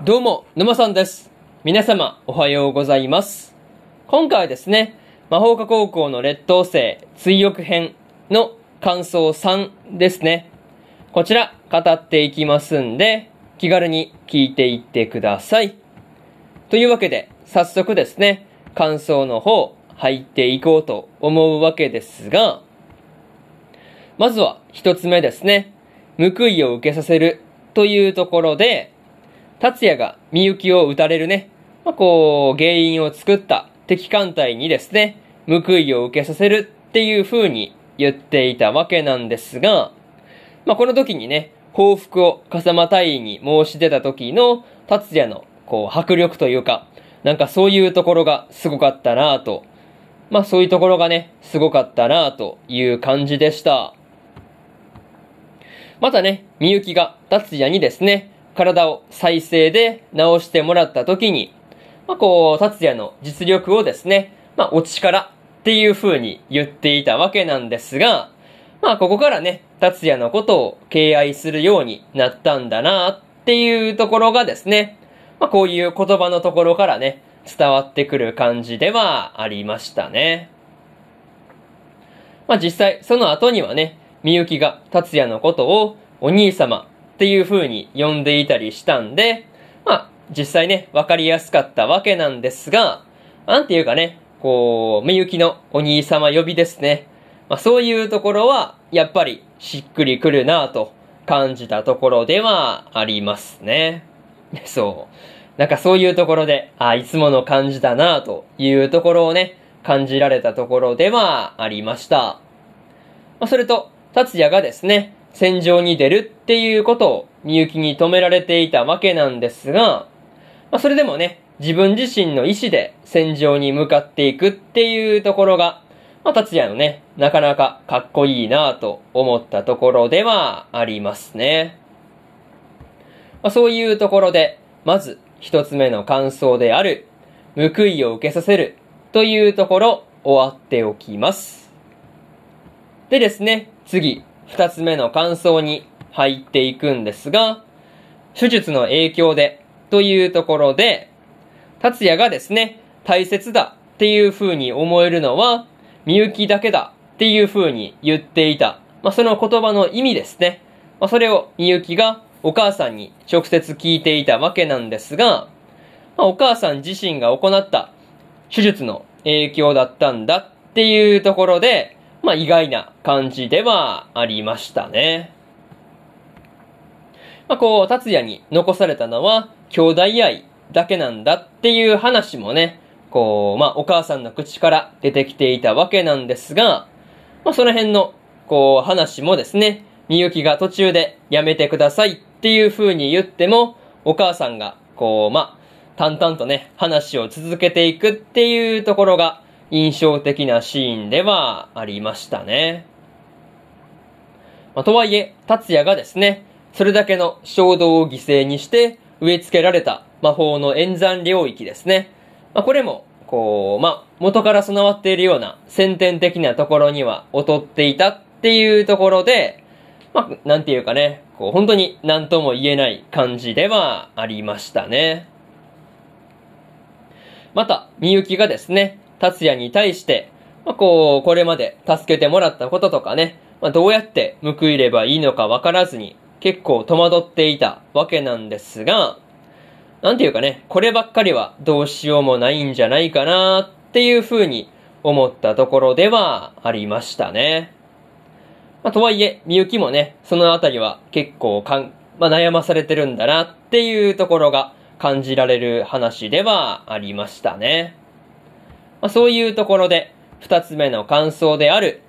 どうも、沼さんです。皆様、おはようございます。今回はですね、魔法科高校の劣等生追憶編の感想3ですね。こちら、語っていきますんで、気軽に聞いていってください。というわけで、早速ですね、感想の方、入っていこうと思うわけですが、まずは一つ目ですね。報いを受けさせるというところで、達也がみゆきを撃たれるね、まあ、こう、原因を作った敵艦隊にですね、報いを受けさせるっていう風に言っていたわけなんですが、まあ、この時にね、報復を笠間隊員に申し出た時の達也のこう迫力というか、なんかそういうところがすごかったなぁと、まあそういうところがね、すごかったなぁという感じでした。またね、みゆきが達也にですね、体を再生で直してもらった時に、まあこう、達也の実力をですね、まあお力っていう風に言っていたわけなんですが、まあここからね、達也のことを敬愛するようになったんだなっていうところがですね、まあこういう言葉のところからね、伝わってくる感じではありましたね。まあ実際その後にはね、みゆきが達也のことをお兄様っていう風に呼んでいたりしたんで、まあ実際ね、わかりやすかったわけなんですが、なんていうかね、こう、みゆきのお兄様呼びですね。まあそういうところは、やっぱりしっくりくるなぁと感じたところではありますね。そう。なんかそういうところで、あ、いつもの感じだなぁというところをね、感じられたところではありました。まあ、それと、達也がですね、戦場に出るっていうことをみゆきに止められていたわけなんですが、まあ、それでもね、自分自身の意志で戦場に向かっていくっていうところが、まあ、達也のね、なかなかかっこいいなぁと思ったところではありますね。まあ、そういうところで、まず一つ目の感想である、報いを受けさせるというところ終わっておきます。でですね、次、二つ目の感想に入っていくんですが、手術の影響でというところで、達也がですね、大切だっていう風に思えるのは、みゆきだけだっていう風に言っていた。まあ、その言葉の意味ですね。まあ、それをみゆきがお母さんに直接聞いていたわけなんですが、まあ、お母さん自身が行った手術の影響だったんだっていうところで、まあ、意外な感じではありましたね。まあ、こう、達也に残されたのは、兄弟愛だけなんだっていう話もね、こう、まあ、お母さんの口から出てきていたわけなんですが、まあ、その辺の、こう、話もですね、みゆきが途中でやめてくださいっていう風に言っても、お母さんが、こう、まあ、淡々とね、話を続けていくっていうところが印象的なシーンではありましたね。まあ、とはいえ、達也がですね、それだけの衝動を犠牲にして植え付けられた魔法の演算領域ですね。まあ、これも、こう、まあ、元から備わっているような先天的なところには劣っていたっていうところで、まあ、なんていうかね、こう、本当に何とも言えない感じではありましたね。また、みゆきがですね、達也に対して、まあ、こう、これまで助けてもらったこととかね、まあ、どうやって報いればいいのかわからずに、結構戸惑っていたわけなんですが、なんていうかね、こればっかりはどうしようもないんじゃないかなっていう風に思ったところではありましたね。まあ、とはいえ、みゆきもね、そのあたりは結構かん、まあ、悩まされてるんだなっていうところが感じられる話ではありましたね。まあ、そういうところで、二つ目の感想である、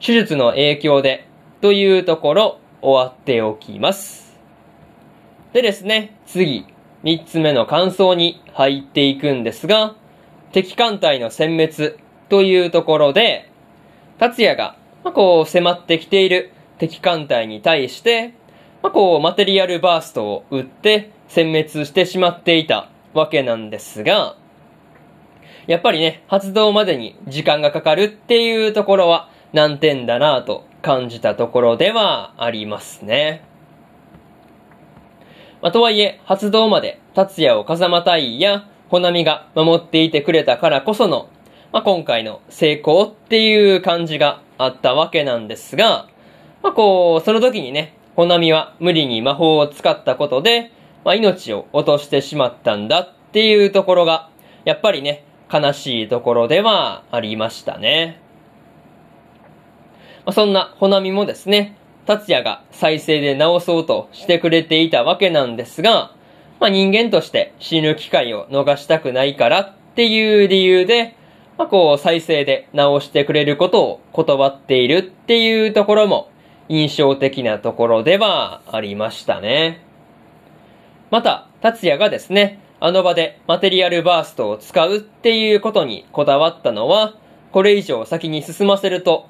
手術の影響でというところ終わっておきます。でですね、次、三つ目の感想に入っていくんですが、敵艦隊の殲滅というところで、達也が、まあ、こう迫ってきている敵艦隊に対して、まあ、こうマテリアルバーストを撃って殲滅してしまっていたわけなんですが、やっぱりね、発動までに時間がかかるっていうところは難点だなぁと感じたところではありますね。まあ、とはいえ、発動まで達也を風間隊や穂波が守っていてくれたからこその、まあ、今回の成功っていう感じがあったわけなんですが、まあ、こう、その時にね、穂波は無理に魔法を使ったことで、まあ、命を落としてしまったんだっていうところが、やっぱりね、悲しいところではありましたね。まあ、そんな穂波もですね、達也が再生で直そうとしてくれていたわけなんですが、まあ、人間として死ぬ機会を逃したくないからっていう理由で、まあ、こう再生で直してくれることを断っているっていうところも印象的なところではありましたね。また、達也がですね、あの場でマテリアルバーストを使うっていうことにこだわったのは、これ以上先に進ませると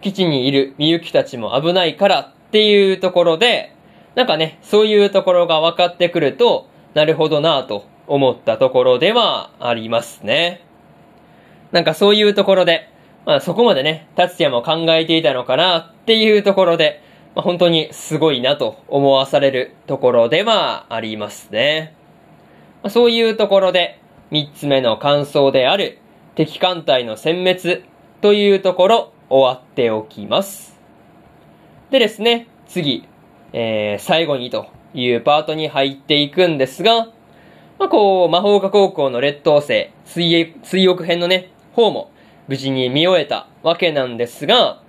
基地にいるみゆきたちも危ないからっていうところで、なんかね、そういうところが分かってくると、なるほどなぁと思ったところではありますね。なんかそういうところで、まあそこまでね、達也も考えていたのかなっていうところで、まあ、本当にすごいなと思わされるところではありますね。そういうところで、三つ目の感想である敵艦隊の殲滅というところ終わっておきます。でですね、次、えー、最後にというパートに入っていくんですが、まあ、こう、魔法科高校の劣等生、水泳水浴編のね、方も無事に見終えたわけなんですが、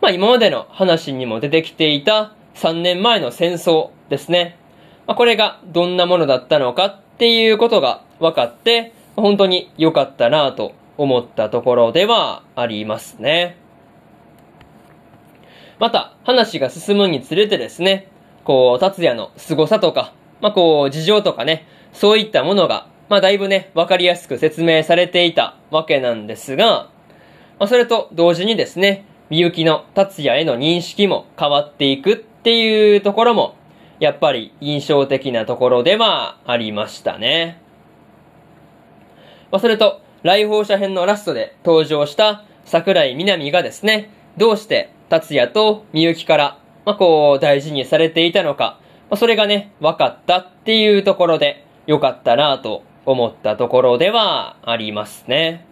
まあ今までの話にも出てきていた3年前の戦争ですね。まあ、これがどんなものだったのかっていうことが分かって、本当に良かったなと思ったところではありますね。また、話が進むにつれてですね、こう、達也の凄さとか、まあ、こう、事情とかね、そういったものが、まあ、だいぶね、わかりやすく説明されていたわけなんですが、まあ、それと同時にですね、みゆきの達也への認識も変わっていくっていうところも、やっぱり印象的なところではありましたね。まあ、それと、来訪者編のラストで登場した桜井みなみがですね、どうして達也とみゆきから、まあ、こう、大事にされていたのか、まあ、それがね、分かったっていうところで、よかったなと思ったところではありますね。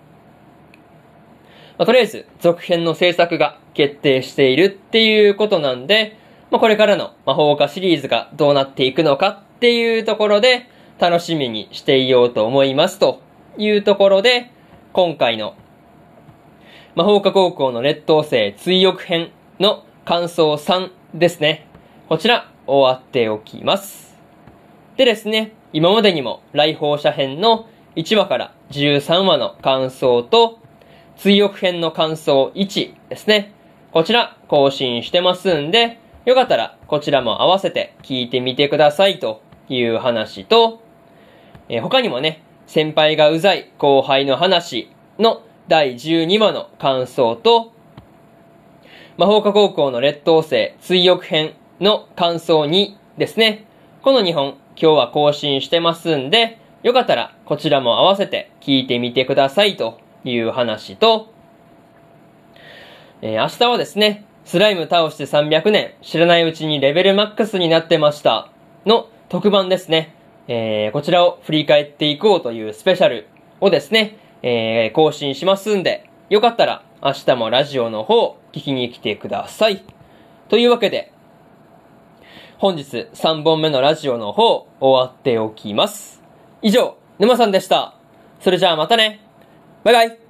まあ、とりあえず、続編の制作が決定しているっていうことなんで、まあ、これからの魔法化シリーズがどうなっていくのかっていうところで、楽しみにしていようと思いますというところで、今回の魔法科高校の劣等生追憶編の感想3ですね。こちら、終わっておきます。でですね、今までにも来訪者編の1話から13話の感想と、追憶編の感想1ですね。こちら更新してますんで、よかったらこちらも合わせて聞いてみてくださいという話と、えー、他にもね、先輩がうざい後輩の話の第12話の感想と、魔法科高校の劣等生追憶編の感想2ですね。この2本今日は更新してますんで、よかったらこちらも合わせて聞いてみてくださいという話と、えー、明日はですね、スライム倒して300年、知らないうちにレベルマックスになってましたの特番ですね。えー、こちらを振り返っていこうというスペシャルをですね、えー、更新しますんで、よかったら明日もラジオの方聞きに来てください。というわけで、本日3本目のラジオの方終わっておきます。以上、沼さんでした。それじゃあまたね。バイバイ。